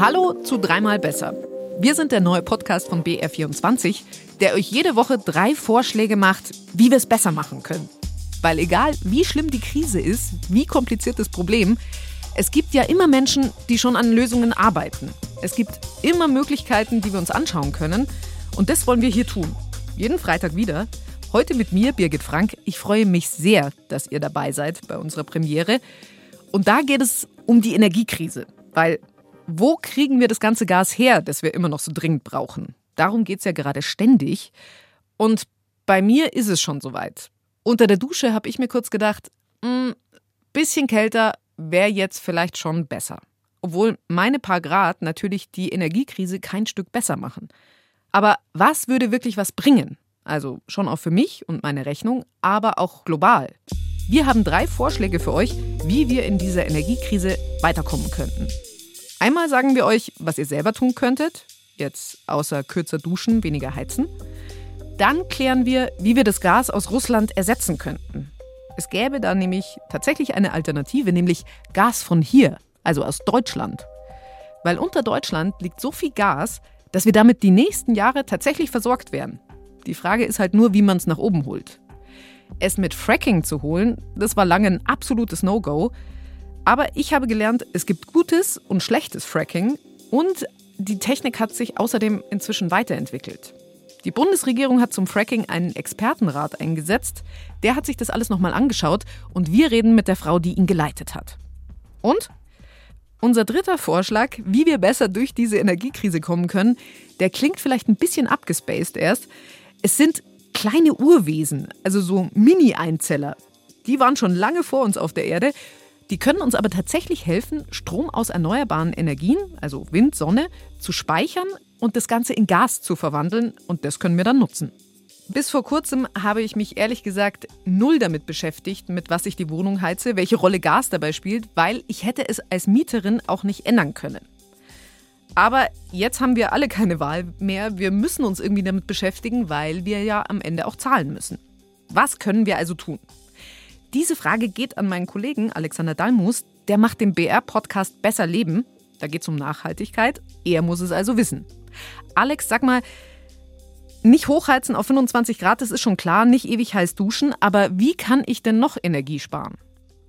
Hallo zu Dreimal Besser. Wir sind der neue Podcast von BR24, der euch jede Woche drei Vorschläge macht, wie wir es besser machen können. Weil egal wie schlimm die Krise ist, wie kompliziert das Problem, es gibt ja immer Menschen, die schon an Lösungen arbeiten. Es gibt immer Möglichkeiten, die wir uns anschauen können. Und das wollen wir hier tun. Jeden Freitag wieder. Heute mit mir, Birgit Frank. Ich freue mich sehr, dass ihr dabei seid bei unserer Premiere. Und da geht es um die Energiekrise. Weil wo kriegen wir das ganze Gas her, das wir immer noch so dringend brauchen? Darum geht es ja gerade ständig. Und bei mir ist es schon soweit. Unter der Dusche habe ich mir kurz gedacht, mh, hm, bisschen kälter wäre jetzt vielleicht schon besser. Obwohl meine paar Grad natürlich die Energiekrise kein Stück besser machen. Aber was würde wirklich was bringen? Also schon auch für mich und meine Rechnung, aber auch global. Wir haben drei Vorschläge für euch, wie wir in dieser Energiekrise weiterkommen könnten. Einmal sagen wir euch, was ihr selber tun könntet, jetzt außer kürzer duschen, weniger heizen. Dann klären wir, wie wir das Gas aus Russland ersetzen könnten. Es gäbe da nämlich tatsächlich eine Alternative, nämlich Gas von hier, also aus Deutschland. Weil unter Deutschland liegt so viel Gas, dass wir damit die nächsten Jahre tatsächlich versorgt werden. Die Frage ist halt nur, wie man es nach oben holt. Es mit Fracking zu holen, das war lange ein absolutes No-Go, aber ich habe gelernt, es gibt gutes und schlechtes Fracking und die Technik hat sich außerdem inzwischen weiterentwickelt. Die Bundesregierung hat zum Fracking einen Expertenrat eingesetzt. Der hat sich das alles nochmal angeschaut und wir reden mit der Frau, die ihn geleitet hat. Und unser dritter Vorschlag, wie wir besser durch diese Energiekrise kommen können, der klingt vielleicht ein bisschen abgespaced erst. Es sind kleine Urwesen, also so Mini-Einzeller. Die waren schon lange vor uns auf der Erde die können uns aber tatsächlich helfen, Strom aus erneuerbaren Energien, also Wind, Sonne, zu speichern und das Ganze in Gas zu verwandeln und das können wir dann nutzen. Bis vor kurzem habe ich mich ehrlich gesagt null damit beschäftigt, mit was ich die Wohnung heize, welche Rolle Gas dabei spielt, weil ich hätte es als Mieterin auch nicht ändern können. Aber jetzt haben wir alle keine Wahl mehr. Wir müssen uns irgendwie damit beschäftigen, weil wir ja am Ende auch zahlen müssen. Was können wir also tun? Diese Frage geht an meinen Kollegen Alexander Dalmus. Der macht den BR-Podcast Besser Leben. Da geht es um Nachhaltigkeit. Er muss es also wissen. Alex, sag mal, nicht hochheizen auf 25 Grad, das ist schon klar, nicht ewig heiß duschen, aber wie kann ich denn noch Energie sparen?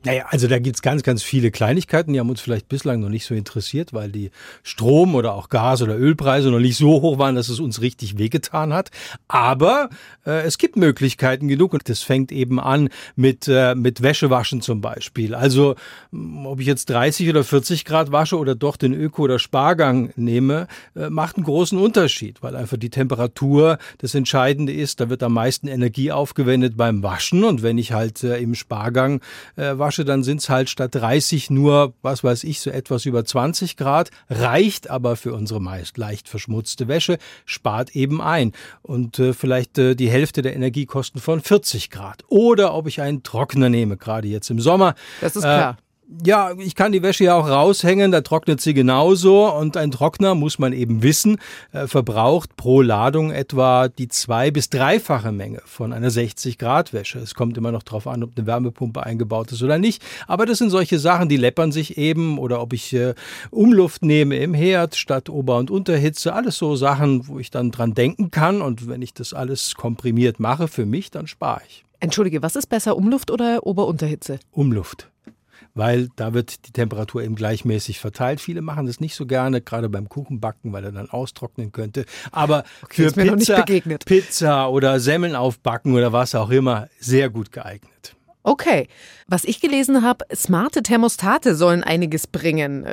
Naja, also da gibt's ganz, ganz viele Kleinigkeiten, die haben uns vielleicht bislang noch nicht so interessiert, weil die Strom- oder auch Gas- oder Ölpreise noch nicht so hoch waren, dass es uns richtig wehgetan hat. Aber äh, es gibt Möglichkeiten genug und das fängt eben an mit, äh, mit Wäschewaschen zum Beispiel. Also ob ich jetzt 30 oder 40 Grad wasche oder doch den Öko- oder Spargang nehme, äh, macht einen großen Unterschied, weil einfach die Temperatur das Entscheidende ist. Da wird am meisten Energie aufgewendet beim Waschen und wenn ich halt äh, im Spargang äh, wasche, dann sind es halt statt 30 nur, was weiß ich, so etwas über 20 Grad. Reicht aber für unsere meist leicht verschmutzte Wäsche, spart eben ein. Und äh, vielleicht äh, die Hälfte der Energiekosten von 40 Grad. Oder ob ich einen Trockner nehme, gerade jetzt im Sommer. Das ist klar. Ja, ich kann die Wäsche ja auch raushängen, da trocknet sie genauso. Und ein Trockner, muss man eben wissen, äh, verbraucht pro Ladung etwa die zwei- bis dreifache Menge von einer 60-Grad-Wäsche. Es kommt immer noch darauf an, ob eine Wärmepumpe eingebaut ist oder nicht. Aber das sind solche Sachen, die läppern sich eben. Oder ob ich äh, Umluft nehme im Herd statt Ober- und Unterhitze. Alles so Sachen, wo ich dann dran denken kann. Und wenn ich das alles komprimiert mache für mich, dann spare ich. Entschuldige, was ist besser, Umluft oder Ober-Unterhitze? Umluft weil da wird die Temperatur eben gleichmäßig verteilt. Viele machen das nicht so gerne, gerade beim Kuchenbacken, weil er dann austrocknen könnte. Aber okay, für Pizza, Pizza oder Semmeln aufbacken oder was auch immer, sehr gut geeignet. Okay. Was ich gelesen habe, smarte Thermostate sollen einiges bringen.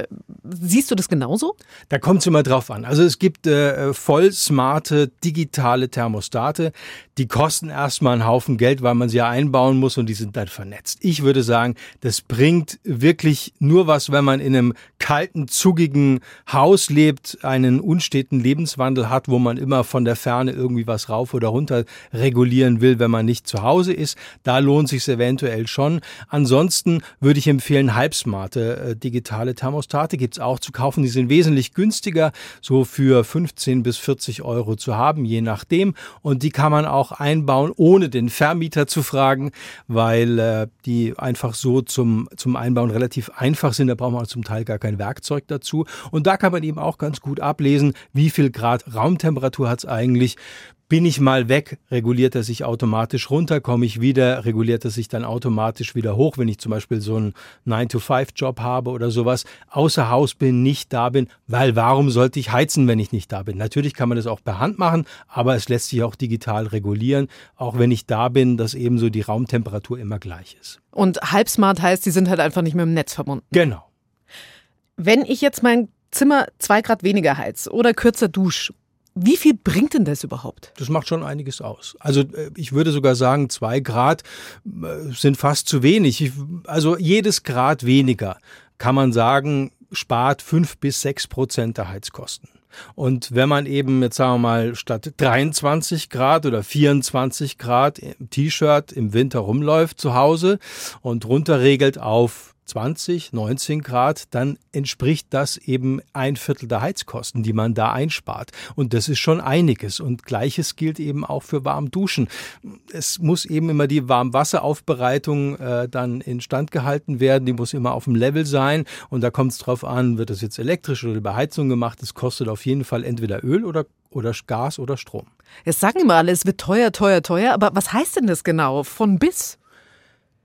Siehst du das genauso? Da kommt es immer drauf an. Also es gibt äh, voll smarte digitale Thermostate, die kosten erstmal einen Haufen Geld, weil man sie ja einbauen muss und die sind dann vernetzt. Ich würde sagen, das bringt wirklich nur was, wenn man in einem kalten, zugigen Haus lebt, einen unsteten Lebenswandel hat, wo man immer von der Ferne irgendwie was rauf oder runter regulieren will, wenn man nicht zu Hause ist. Da lohnt sich eventuell schon. Ansonsten würde ich empfehlen, halbsmarte äh, digitale Thermostate gibt's auch zu kaufen. Die sind wesentlich günstiger, so für 15 bis 40 Euro zu haben, je nachdem. Und die kann man auch einbauen, ohne den Vermieter zu fragen, weil äh, die einfach so zum, zum Einbauen relativ einfach sind. Da braucht man zum Teil gar kein Werkzeug dazu. Und da kann man eben auch ganz gut ablesen, wie viel Grad Raumtemperatur hat's eigentlich. Bin ich mal weg, reguliert er sich automatisch runter, komme ich wieder, reguliert er sich dann automatisch wieder hoch, wenn ich zum Beispiel so einen 9-to-5-Job habe oder sowas, außer Haus bin, nicht da bin, weil warum sollte ich heizen, wenn ich nicht da bin? Natürlich kann man das auch per Hand machen, aber es lässt sich auch digital regulieren, auch wenn ich da bin, dass ebenso die Raumtemperatur immer gleich ist. Und halbsmart heißt, die sind halt einfach nicht mit dem Netz verbunden. Genau. Wenn ich jetzt mein Zimmer zwei Grad weniger heiz oder kürzer dusche wie viel bringt denn das überhaupt? Das macht schon einiges aus. Also äh, ich würde sogar sagen, zwei Grad äh, sind fast zu wenig. Also jedes Grad weniger kann man sagen, spart fünf bis sechs Prozent der Heizkosten. Und wenn man eben jetzt sagen wir mal statt 23 Grad oder 24 Grad im T-Shirt im Winter rumläuft zu Hause und runterregelt auf 20, 19 Grad, dann entspricht das eben ein Viertel der Heizkosten, die man da einspart. Und das ist schon einiges. Und gleiches gilt eben auch für warm Duschen. Es muss eben immer die Warmwasseraufbereitung äh, dann instand gehalten werden. Die muss immer auf dem Level sein. Und da kommt es drauf an, wird das jetzt elektrisch oder über Heizung gemacht. Das kostet auf jeden Fall entweder Öl oder oder Gas oder Strom. Jetzt sagen immer alle, es wird teuer, teuer, teuer. Aber was heißt denn das genau? Von bis?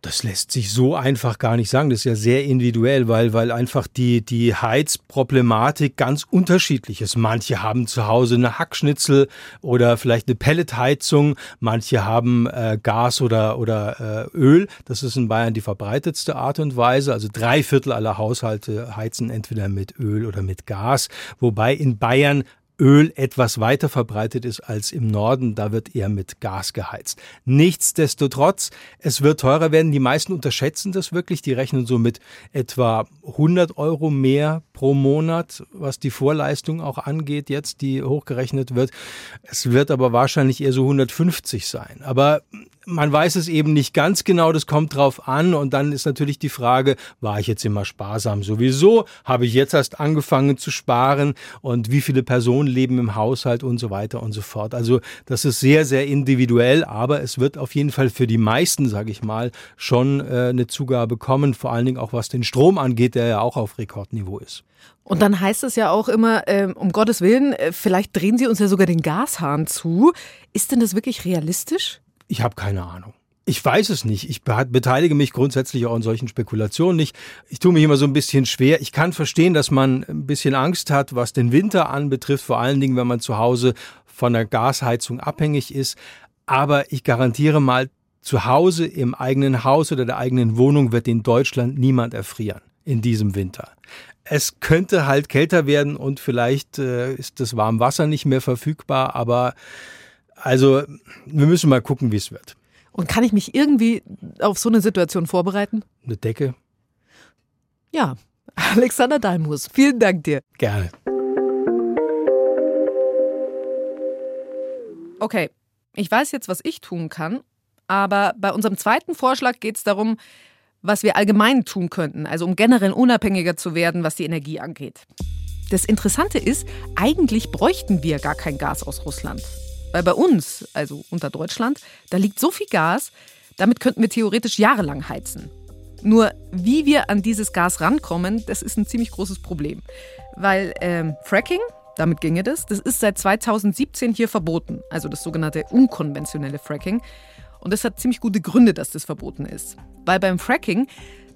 Das lässt sich so einfach gar nicht sagen. Das ist ja sehr individuell, weil, weil einfach die, die Heizproblematik ganz unterschiedlich ist. Manche haben zu Hause eine Hackschnitzel oder vielleicht eine Pelletheizung. Manche haben äh, Gas oder, oder äh, Öl. Das ist in Bayern die verbreitetste Art und Weise. Also drei Viertel aller Haushalte heizen entweder mit Öl oder mit Gas. Wobei in Bayern Öl etwas weiter verbreitet ist als im Norden. Da wird eher mit Gas geheizt. Nichtsdestotrotz, es wird teurer werden. Die meisten unterschätzen das wirklich. Die rechnen so mit etwa 100 Euro mehr pro Monat, was die Vorleistung auch angeht, jetzt die hochgerechnet wird. Es wird aber wahrscheinlich eher so 150 sein. Aber man weiß es eben nicht ganz genau, das kommt drauf an und dann ist natürlich die Frage, war ich jetzt immer sparsam sowieso? Habe ich jetzt erst angefangen zu sparen und wie viele Personen leben im Haushalt und so weiter und so fort. Also das ist sehr, sehr individuell, aber es wird auf jeden Fall für die meisten, sage ich mal, schon äh, eine Zugabe kommen, vor allen Dingen auch was den Strom angeht, der ja auch auf Rekordniveau ist. Und dann heißt es ja auch immer, äh, um Gottes Willen, äh, vielleicht drehen Sie uns ja sogar den Gashahn zu. Ist denn das wirklich realistisch? Ich habe keine Ahnung. Ich weiß es nicht. Ich beteilige mich grundsätzlich auch an solchen Spekulationen nicht. Ich tue mich immer so ein bisschen schwer. Ich kann verstehen, dass man ein bisschen Angst hat, was den Winter anbetrifft, vor allen Dingen, wenn man zu Hause von der Gasheizung abhängig ist. Aber ich garantiere mal, zu Hause im eigenen Haus oder der eigenen Wohnung wird in Deutschland niemand erfrieren in diesem Winter. Es könnte halt kälter werden und vielleicht äh, ist das Warmwasser nicht mehr verfügbar, aber also wir müssen mal gucken, wie es wird. Und kann ich mich irgendwie auf so eine Situation vorbereiten? Eine Decke? Ja. Alexander Dalmus, vielen Dank dir. Gerne. Okay, ich weiß jetzt, was ich tun kann, aber bei unserem zweiten Vorschlag geht es darum, was wir allgemein tun könnten, also um generell unabhängiger zu werden, was die Energie angeht. Das Interessante ist, eigentlich bräuchten wir gar kein Gas aus Russland. Weil bei uns, also unter Deutschland, da liegt so viel Gas, damit könnten wir theoretisch jahrelang heizen. Nur wie wir an dieses Gas rankommen, das ist ein ziemlich großes Problem. Weil ähm, Fracking, damit ginge das, das ist seit 2017 hier verboten. Also das sogenannte unkonventionelle Fracking. Und das hat ziemlich gute Gründe, dass das verboten ist. Weil beim Fracking,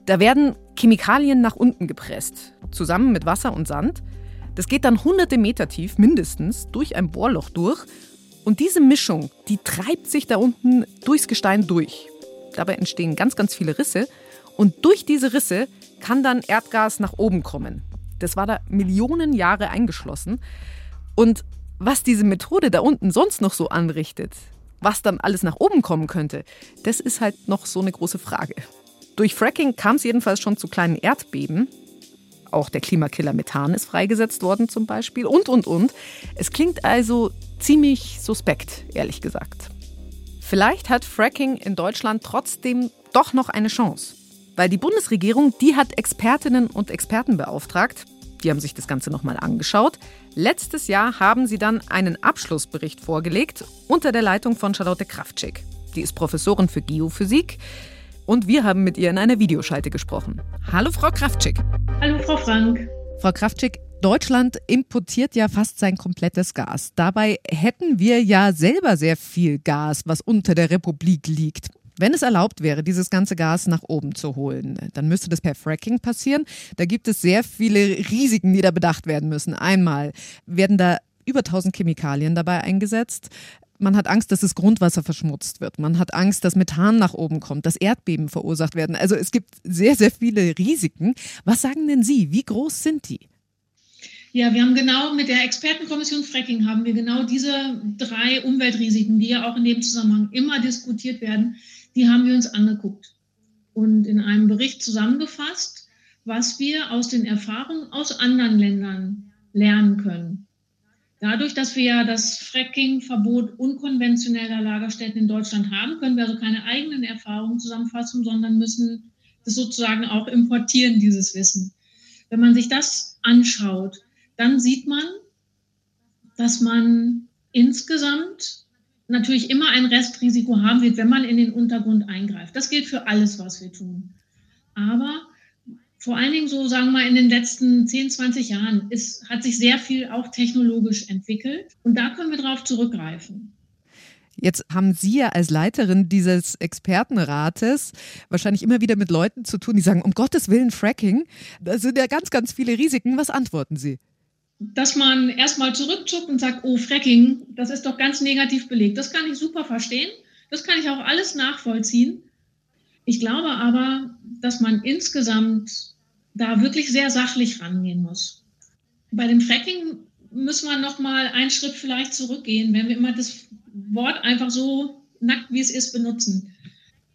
da werden Chemikalien nach unten gepresst, zusammen mit Wasser und Sand. Das geht dann hunderte Meter tief mindestens durch ein Bohrloch durch und diese Mischung, die treibt sich da unten durchs Gestein durch. Dabei entstehen ganz, ganz viele Risse. Und durch diese Risse kann dann Erdgas nach oben kommen. Das war da Millionen Jahre eingeschlossen. Und was diese Methode da unten sonst noch so anrichtet, was dann alles nach oben kommen könnte, das ist halt noch so eine große Frage. Durch Fracking kam es jedenfalls schon zu kleinen Erdbeben. Auch der Klimakiller Methan ist freigesetzt worden zum Beispiel und, und, und. Es klingt also ziemlich suspekt, ehrlich gesagt. Vielleicht hat Fracking in Deutschland trotzdem doch noch eine Chance. Weil die Bundesregierung, die hat Expertinnen und Experten beauftragt. Die haben sich das Ganze nochmal angeschaut. Letztes Jahr haben sie dann einen Abschlussbericht vorgelegt unter der Leitung von Charlotte Kraftschick. Die ist Professorin für Geophysik. Und wir haben mit ihr in einer Videoschalte gesprochen. Hallo, Frau Kraftschick. Hallo, Frau Frank. Frau Kraftschick, Deutschland importiert ja fast sein komplettes Gas. Dabei hätten wir ja selber sehr viel Gas, was unter der Republik liegt. Wenn es erlaubt wäre, dieses ganze Gas nach oben zu holen, dann müsste das per Fracking passieren. Da gibt es sehr viele Risiken, die da bedacht werden müssen. Einmal werden da über 1000 Chemikalien dabei eingesetzt. Man hat Angst, dass das Grundwasser verschmutzt wird. Man hat Angst, dass Methan nach oben kommt, dass Erdbeben verursacht werden. Also es gibt sehr, sehr viele Risiken. Was sagen denn Sie? Wie groß sind die? Ja, wir haben genau mit der Expertenkommission Fracking haben wir genau diese drei Umweltrisiken, die ja auch in dem Zusammenhang immer diskutiert werden, die haben wir uns angeguckt und in einem Bericht zusammengefasst, was wir aus den Erfahrungen aus anderen Ländern lernen können. Dadurch, dass wir ja das Fracking-Verbot unkonventioneller Lagerstätten in Deutschland haben, können wir also keine eigenen Erfahrungen zusammenfassen, sondern müssen das sozusagen auch importieren, dieses Wissen. Wenn man sich das anschaut, dann sieht man, dass man insgesamt natürlich immer ein Restrisiko haben wird, wenn man in den Untergrund eingreift. Das gilt für alles, was wir tun. Aber vor allen Dingen so, sagen wir mal, in den letzten 10, 20 Jahren ist, hat sich sehr viel auch technologisch entwickelt. Und da können wir darauf zurückgreifen. Jetzt haben Sie ja als Leiterin dieses Expertenrates wahrscheinlich immer wieder mit Leuten zu tun, die sagen, um Gottes Willen Fracking, da sind ja ganz, ganz viele Risiken. Was antworten Sie? dass man erstmal zurückzuckt und sagt, oh, Fracking, das ist doch ganz negativ belegt. Das kann ich super verstehen. Das kann ich auch alles nachvollziehen. Ich glaube aber, dass man insgesamt da wirklich sehr sachlich rangehen muss. Bei dem Fracking müssen wir noch mal einen Schritt vielleicht zurückgehen, wenn wir immer das Wort einfach so nackt, wie es ist, benutzen.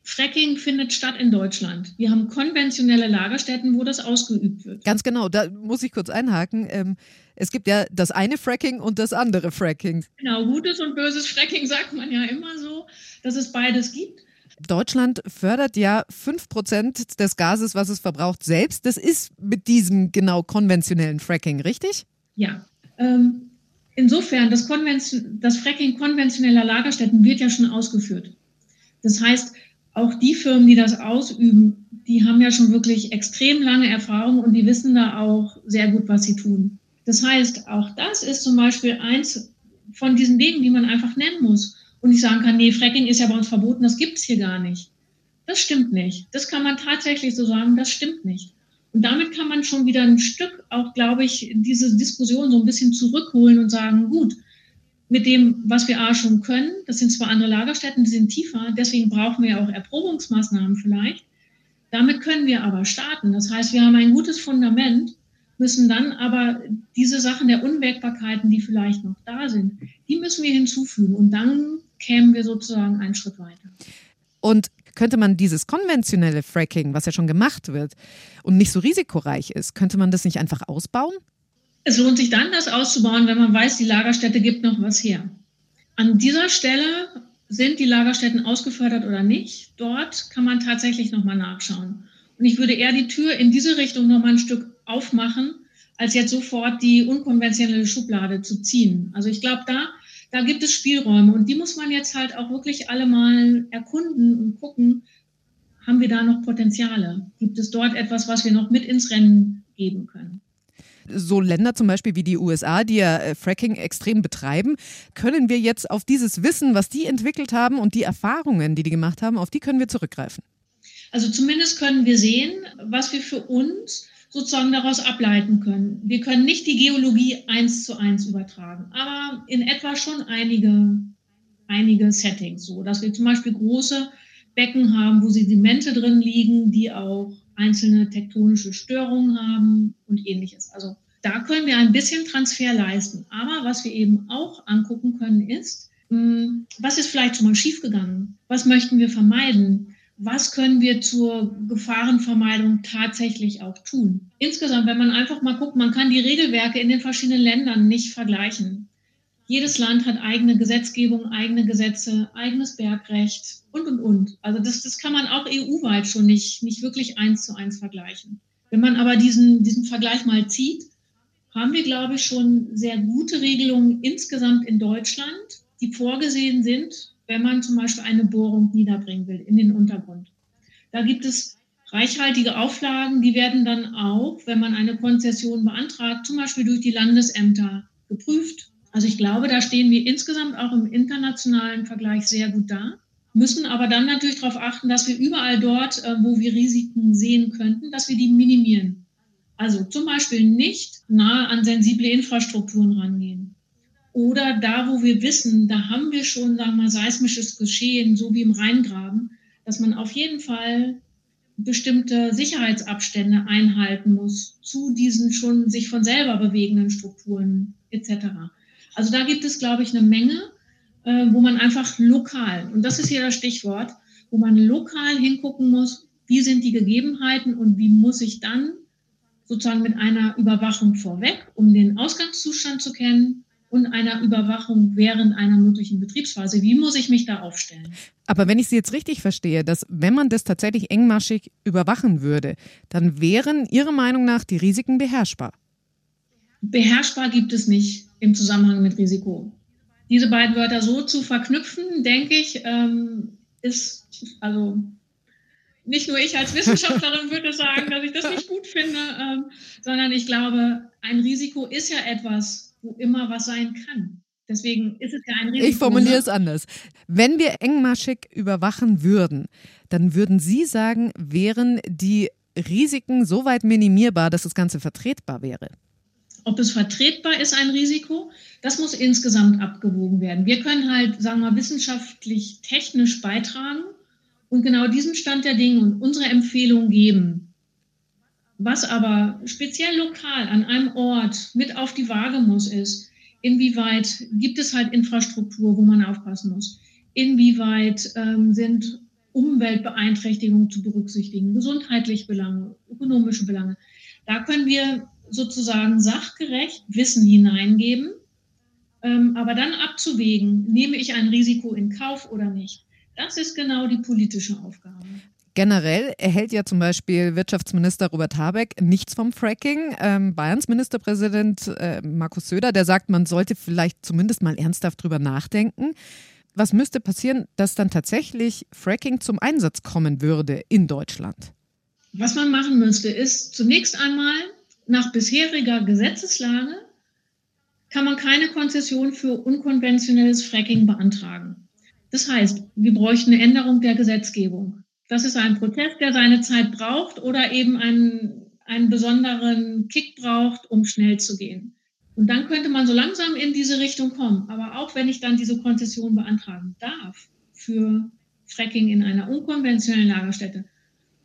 Fracking findet statt in Deutschland. Wir haben konventionelle Lagerstätten, wo das ausgeübt wird. Ganz genau, da muss ich kurz einhaken. Ähm, es gibt ja das eine Fracking und das andere Fracking. Genau, gutes und böses Fracking sagt man ja immer so, dass es beides gibt. Deutschland fördert ja 5% des Gases, was es verbraucht, selbst. Das ist mit diesem genau konventionellen Fracking, richtig? Ja. Ähm, insofern, das, das Fracking konventioneller Lagerstätten wird ja schon ausgeführt. Das heißt, auch die Firmen, die das ausüben, die haben ja schon wirklich extrem lange Erfahrung und die wissen da auch sehr gut, was sie tun. Das heißt, auch das ist zum Beispiel eins von diesen Wegen, die man einfach nennen muss. Und ich sagen kann, nee, Fracking ist ja bei uns verboten, das gibt es hier gar nicht. Das stimmt nicht. Das kann man tatsächlich so sagen, das stimmt nicht. Und damit kann man schon wieder ein Stück auch, glaube ich, diese Diskussion so ein bisschen zurückholen und sagen, gut, mit dem, was wir A schon können. Das sind zwar andere Lagerstätten, die sind tiefer, deswegen brauchen wir ja auch Erprobungsmaßnahmen vielleicht. Damit können wir aber starten. Das heißt, wir haben ein gutes Fundament, müssen dann aber diese Sachen der Unwägbarkeiten, die vielleicht noch da sind, die müssen wir hinzufügen und dann kämen wir sozusagen einen Schritt weiter. Und könnte man dieses konventionelle Fracking, was ja schon gemacht wird und nicht so risikoreich ist, könnte man das nicht einfach ausbauen? Es lohnt sich dann, das auszubauen, wenn man weiß, die Lagerstätte gibt noch was her. An dieser Stelle sind die Lagerstätten ausgefördert oder nicht. Dort kann man tatsächlich nochmal nachschauen. Und ich würde eher die Tür in diese Richtung nochmal ein Stück aufmachen, als jetzt sofort die unkonventionelle Schublade zu ziehen. Also ich glaube, da, da gibt es Spielräume und die muss man jetzt halt auch wirklich alle mal erkunden und gucken, haben wir da noch Potenziale? Gibt es dort etwas, was wir noch mit ins Rennen geben können? so Länder zum Beispiel wie die USA, die ja äh, Fracking extrem betreiben, können wir jetzt auf dieses Wissen, was die entwickelt haben und die Erfahrungen, die die gemacht haben, auf die können wir zurückgreifen? Also zumindest können wir sehen, was wir für uns sozusagen daraus ableiten können. Wir können nicht die Geologie eins zu eins übertragen, aber in etwa schon einige, einige Settings, so dass wir zum Beispiel große Becken haben, wo Sedimente drin liegen, die auch einzelne tektonische Störungen haben und ähnliches. Also da können wir ein bisschen Transfer leisten. Aber was wir eben auch angucken können, ist, hm, was ist vielleicht schon mal schiefgegangen? Was möchten wir vermeiden? Was können wir zur Gefahrenvermeidung tatsächlich auch tun? Insgesamt, wenn man einfach mal guckt, man kann die Regelwerke in den verschiedenen Ländern nicht vergleichen. Jedes Land hat eigene Gesetzgebung, eigene Gesetze, eigenes Bergrecht und, und, und. Also das, das kann man auch EU-weit schon nicht, nicht wirklich eins zu eins vergleichen. Wenn man aber diesen, diesen Vergleich mal zieht, haben wir, glaube ich, schon sehr gute Regelungen insgesamt in Deutschland, die vorgesehen sind, wenn man zum Beispiel eine Bohrung niederbringen will in den Untergrund. Da gibt es reichhaltige Auflagen, die werden dann auch, wenn man eine Konzession beantragt, zum Beispiel durch die Landesämter geprüft. Also ich glaube, da stehen wir insgesamt auch im internationalen Vergleich sehr gut da, müssen aber dann natürlich darauf achten, dass wir überall dort, äh, wo wir Risiken sehen könnten, dass wir die minimieren. Also zum Beispiel nicht nahe an sensible Infrastrukturen rangehen. Oder da, wo wir wissen, da haben wir schon, sagen wir mal, seismisches Geschehen, so wie im Rheingraben, dass man auf jeden Fall bestimmte Sicherheitsabstände einhalten muss zu diesen schon sich von selber bewegenden Strukturen etc. Also da gibt es, glaube ich, eine Menge, äh, wo man einfach lokal, und das ist hier das Stichwort, wo man lokal hingucken muss, wie sind die Gegebenheiten und wie muss ich dann sozusagen mit einer Überwachung vorweg, um den Ausgangszustand zu kennen, und einer Überwachung während einer möglichen Betriebsphase. Wie muss ich mich da aufstellen? Aber wenn ich Sie jetzt richtig verstehe, dass wenn man das tatsächlich engmaschig überwachen würde, dann wären Ihrer Meinung nach die Risiken beherrschbar? Beherrschbar gibt es nicht im Zusammenhang mit Risiko. Diese beiden Wörter so zu verknüpfen, denke ich, ähm, ist also nicht nur ich als Wissenschaftlerin würde sagen, dass ich das nicht gut finde, ähm, sondern ich glaube, ein Risiko ist ja etwas, wo immer was sein kann. Deswegen ist es ja ein Risiko. Ich formuliere ne? es anders. Wenn wir engmaschig überwachen würden, dann würden Sie sagen, wären die Risiken so weit minimierbar, dass das Ganze vertretbar wäre? Ob es vertretbar ist, ein Risiko, das muss insgesamt abgewogen werden. Wir können halt, sagen wir mal, wissenschaftlich, technisch beitragen und genau diesen Stand der Dinge und unsere Empfehlung geben. Was aber speziell lokal an einem Ort mit auf die Waage muss, ist, inwieweit gibt es halt Infrastruktur, wo man aufpassen muss? Inwieweit ähm, sind Umweltbeeinträchtigungen zu berücksichtigen, gesundheitliche Belange, ökonomische Belange? Da können wir sozusagen sachgerecht Wissen hineingeben, ähm, aber dann abzuwägen, nehme ich ein Risiko in Kauf oder nicht. Das ist genau die politische Aufgabe. Generell erhält ja zum Beispiel Wirtschaftsminister Robert Habeck nichts vom Fracking. Ähm, Bayerns Ministerpräsident äh, Markus Söder, der sagt, man sollte vielleicht zumindest mal ernsthaft drüber nachdenken. Was müsste passieren, dass dann tatsächlich Fracking zum Einsatz kommen würde in Deutschland? Was man machen müsste, ist zunächst einmal nach bisheriger Gesetzeslage kann man keine Konzession für unkonventionelles Fracking beantragen. Das heißt, wir bräuchten eine Änderung der Gesetzgebung. Das ist ein Prozess, der seine Zeit braucht oder eben einen, einen besonderen Kick braucht, um schnell zu gehen. Und dann könnte man so langsam in diese Richtung kommen. Aber auch wenn ich dann diese Konzession beantragen darf für Fracking in einer unkonventionellen Lagerstätte,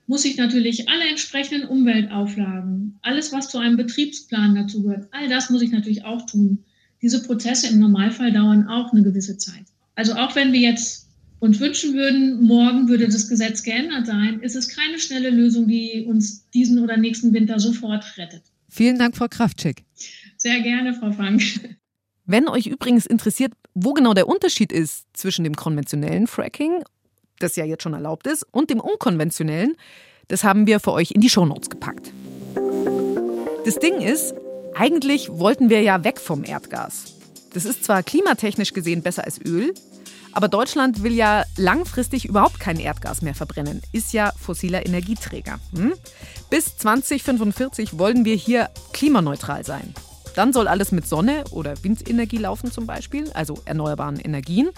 muss ich natürlich alle entsprechenden Umweltauflagen, alles, was zu einem Betriebsplan dazu gehört, all das muss ich natürlich auch tun. Diese Prozesse im Normalfall dauern auch eine gewisse Zeit. Also auch wenn wir jetzt uns wünschen würden, morgen würde das Gesetz geändert sein, ist es keine schnelle Lösung, die uns diesen oder nächsten Winter sofort rettet. Vielen Dank, Frau Kraftschick. Sehr gerne, Frau Frank. Wenn euch übrigens interessiert, wo genau der Unterschied ist zwischen dem konventionellen Fracking, das ja jetzt schon erlaubt ist, und dem unkonventionellen, das haben wir für euch in die Shownotes gepackt. Das Ding ist, eigentlich wollten wir ja weg vom Erdgas. Das ist zwar klimatechnisch gesehen besser als Öl, aber Deutschland will ja langfristig überhaupt kein Erdgas mehr verbrennen, ist ja fossiler Energieträger. Hm? Bis 2045 wollen wir hier klimaneutral sein. Dann soll alles mit Sonne oder Windenergie laufen zum Beispiel, also erneuerbaren Energien.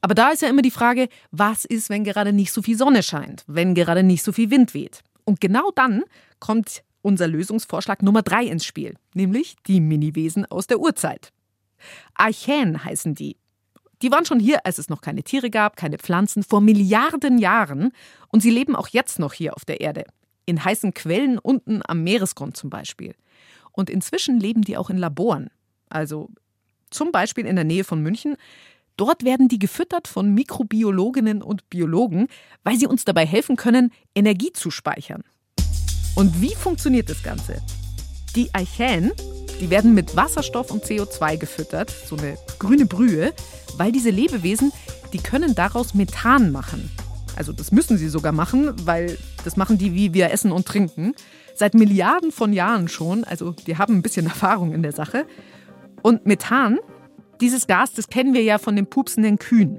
Aber da ist ja immer die Frage, was ist, wenn gerade nicht so viel Sonne scheint, wenn gerade nicht so viel Wind weht? Und genau dann kommt unser Lösungsvorschlag Nummer drei ins Spiel, nämlich die Miniwesen aus der Urzeit. Archäen heißen die die waren schon hier, als es noch keine Tiere gab, keine Pflanzen, vor Milliarden Jahren. Und sie leben auch jetzt noch hier auf der Erde. In heißen Quellen unten am Meeresgrund zum Beispiel. Und inzwischen leben die auch in Laboren. Also zum Beispiel in der Nähe von München. Dort werden die gefüttert von Mikrobiologinnen und Biologen, weil sie uns dabei helfen können, Energie zu speichern. Und wie funktioniert das Ganze? Die Archäen Die werden mit Wasserstoff und CO2 gefüttert, so eine grüne Brühe, weil diese Lebewesen, die können daraus Methan machen. Also das müssen sie sogar machen, weil das machen die, wie wir essen und trinken. Seit Milliarden von Jahren schon, also die haben ein bisschen Erfahrung in der Sache. Und Methan, dieses Gas, das kennen wir ja von den pupsenden Kühen.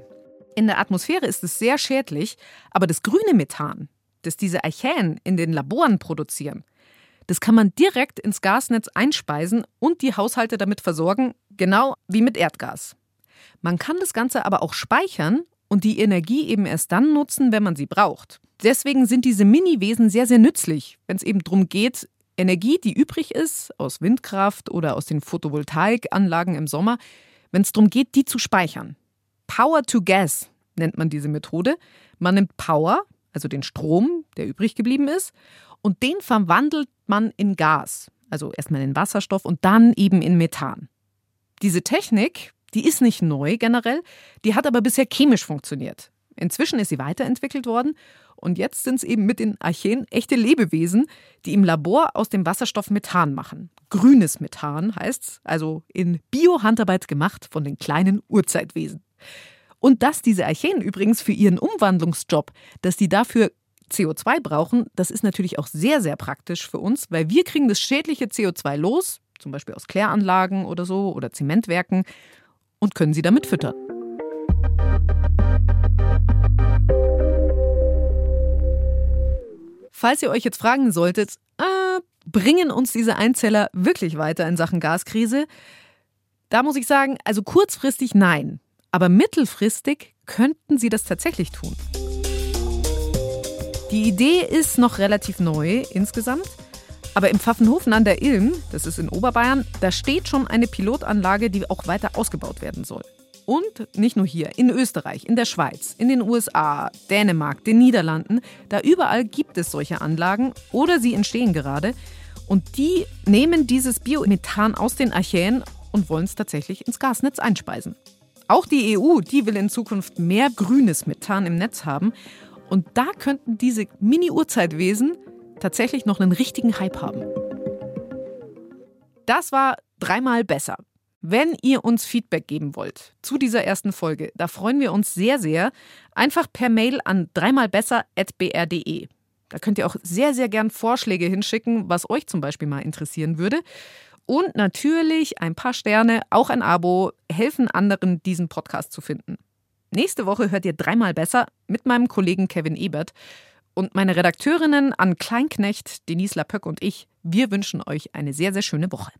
In der Atmosphäre ist es sehr schädlich, aber das grüne Methan, das diese Archäen in den Laboren produzieren, das kann man direkt ins Gasnetz einspeisen und die Haushalte damit versorgen, genau wie mit Erdgas. Man kann das Ganze aber auch speichern und die Energie eben erst dann nutzen, wenn man sie braucht. Deswegen sind diese Mini-Wesen sehr, sehr nützlich, wenn es eben darum geht, Energie, die übrig ist, aus Windkraft oder aus den Photovoltaikanlagen im Sommer, wenn es darum geht, die zu speichern. Power to Gas nennt man diese Methode. Man nimmt Power, also den Strom, der übrig geblieben ist, und den verwandelt man in Gas, also erstmal in Wasserstoff und dann eben in Methan. Diese Technik, die ist nicht neu generell, die hat aber bisher chemisch funktioniert. Inzwischen ist sie weiterentwickelt worden und jetzt sind es eben mit den Archeen echte Lebewesen, die im Labor aus dem Wasserstoff Methan machen. Grünes Methan heißt's, also in Bio-Handarbeit gemacht von den kleinen Urzeitwesen. Und dass diese Archeen übrigens für ihren Umwandlungsjob, dass die dafür CO2 brauchen, das ist natürlich auch sehr, sehr praktisch für uns, weil wir kriegen das schädliche CO2 los, zum Beispiel aus Kläranlagen oder so oder Zementwerken, und können sie damit füttern. Falls ihr euch jetzt fragen solltet, äh, bringen uns diese Einzeller wirklich weiter in Sachen Gaskrise? Da muss ich sagen, also kurzfristig nein, aber mittelfristig könnten sie das tatsächlich tun. Die Idee ist noch relativ neu insgesamt. Aber im Pfaffenhofen an der Ilm, das ist in Oberbayern, da steht schon eine Pilotanlage, die auch weiter ausgebaut werden soll. Und nicht nur hier, in Österreich, in der Schweiz, in den USA, Dänemark, den Niederlanden, da überall gibt es solche Anlagen oder sie entstehen gerade. Und die nehmen dieses Biomethan aus den Archäen und wollen es tatsächlich ins Gasnetz einspeisen. Auch die EU, die will in Zukunft mehr grünes Methan im Netz haben. Und da könnten diese Mini-Urzeitwesen tatsächlich noch einen richtigen Hype haben. Das war dreimal besser. Wenn ihr uns Feedback geben wollt zu dieser ersten Folge, da freuen wir uns sehr, sehr. Einfach per Mail an dreimalbesser.br.de. Da könnt ihr auch sehr, sehr gern Vorschläge hinschicken, was euch zum Beispiel mal interessieren würde. Und natürlich ein paar Sterne, auch ein Abo, helfen anderen, diesen Podcast zu finden. Nächste Woche hört ihr dreimal besser mit meinem Kollegen Kevin Ebert. Und meine Redakteurinnen Ann Kleinknecht, Denise Lapöck und ich, wir wünschen euch eine sehr, sehr schöne Woche.